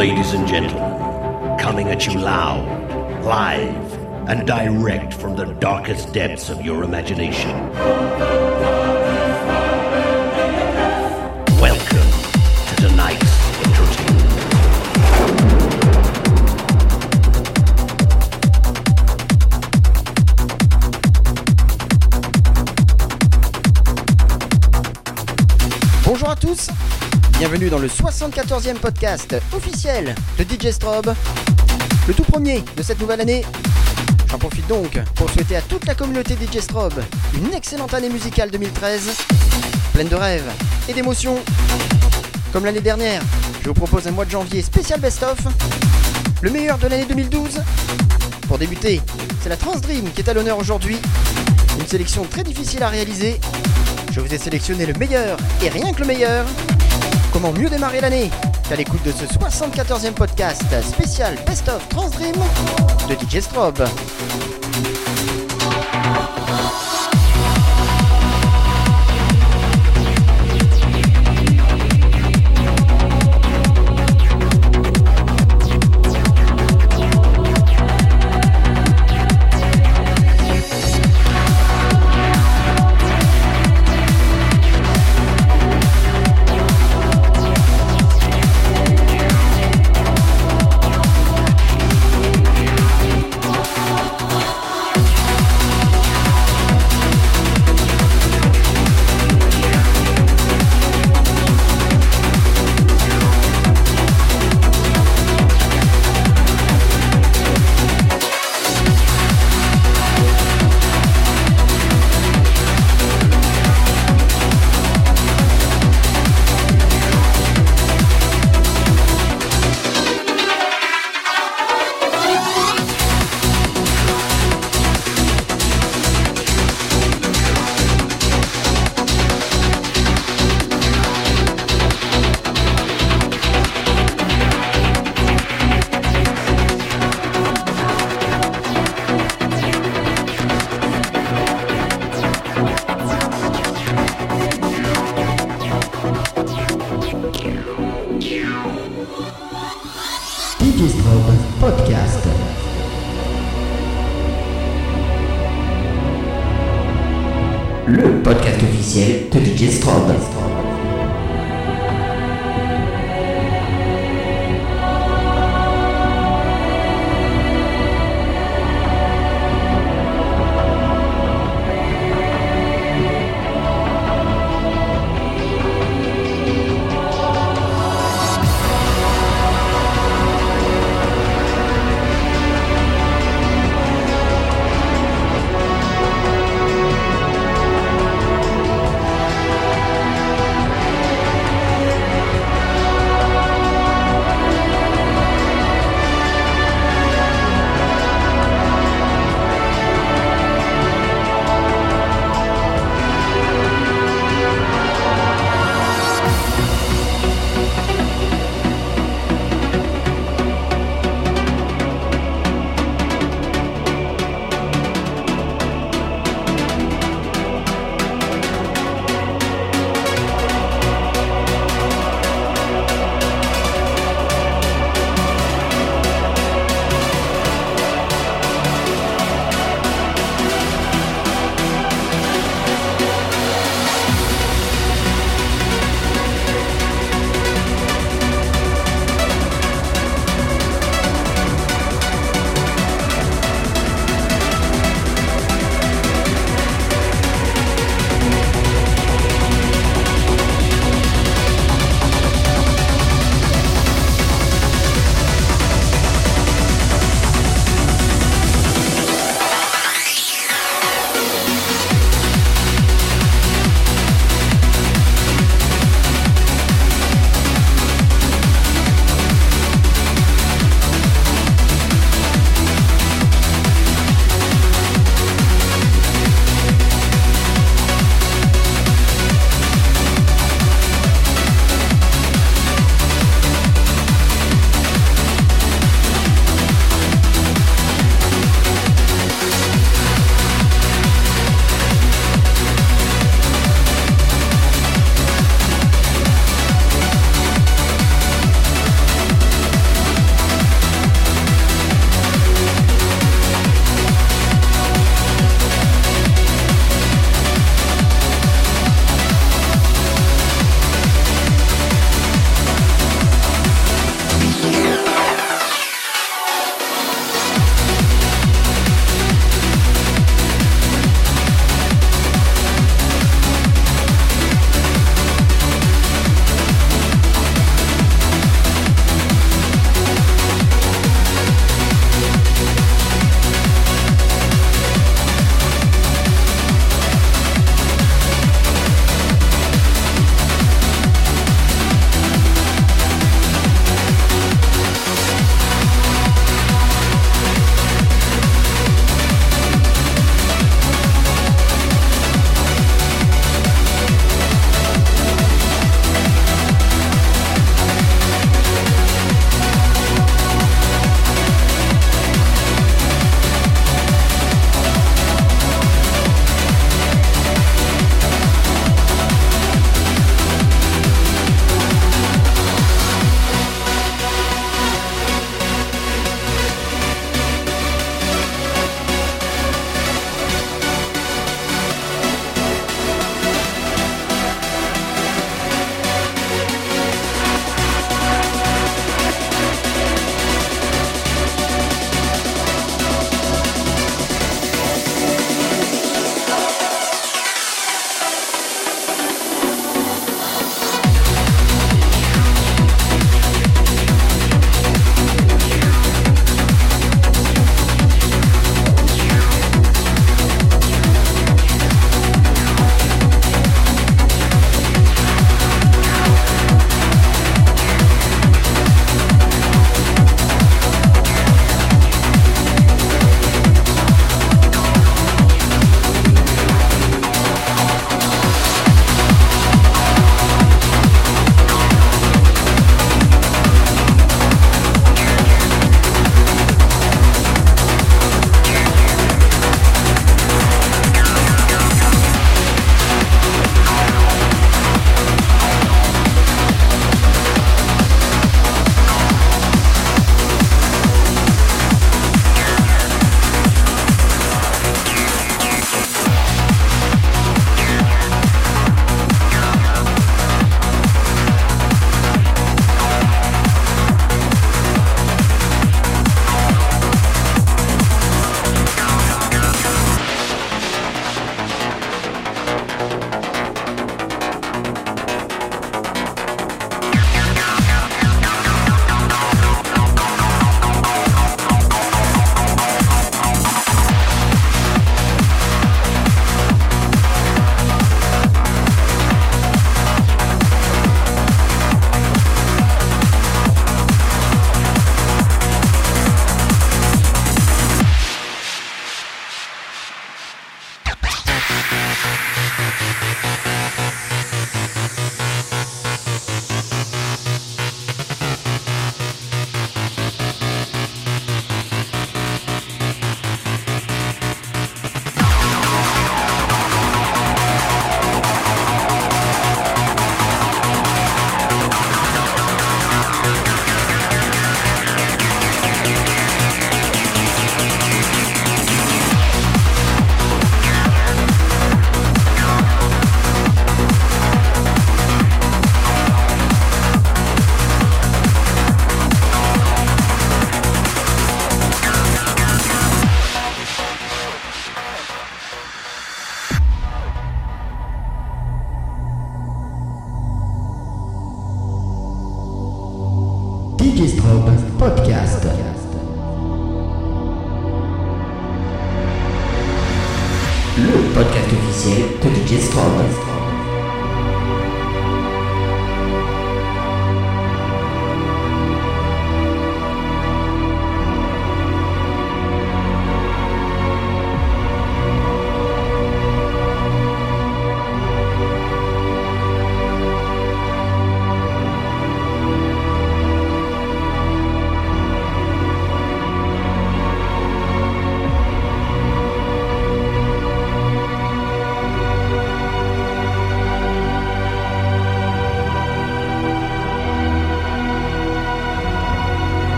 Ladies and gentlemen, coming at you loud, live, and direct from the darkest depths of your imagination. Bienvenue dans le 74e podcast officiel de DJ Strobe, le tout premier de cette nouvelle année. J'en profite donc pour souhaiter à toute la communauté DJ Strobe une excellente année musicale 2013, pleine de rêves et d'émotions. Comme l'année dernière, je vous propose un mois de janvier spécial best-of, le meilleur de l'année 2012. Pour débuter, c'est la Trans Dream qui est à l'honneur aujourd'hui, une sélection très difficile à réaliser je vous ai sélectionné le meilleur et rien que le meilleur. Comment mieux démarrer l'année qu'à l'écoute de ce 74e podcast spécial Best of Trans Dream de DJ Strobe.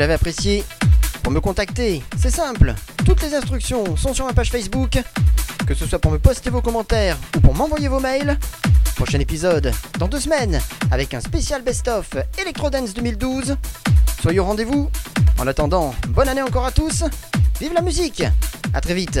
L'avez apprécié. Pour me contacter, c'est simple. Toutes les instructions sont sur ma page Facebook. Que ce soit pour me poster vos commentaires ou pour m'envoyer vos mails. Prochain épisode dans deux semaines avec un spécial best-of Electro Dance 2012. Soyez au rendez-vous. En attendant, bonne année encore à tous. Vive la musique. À très vite.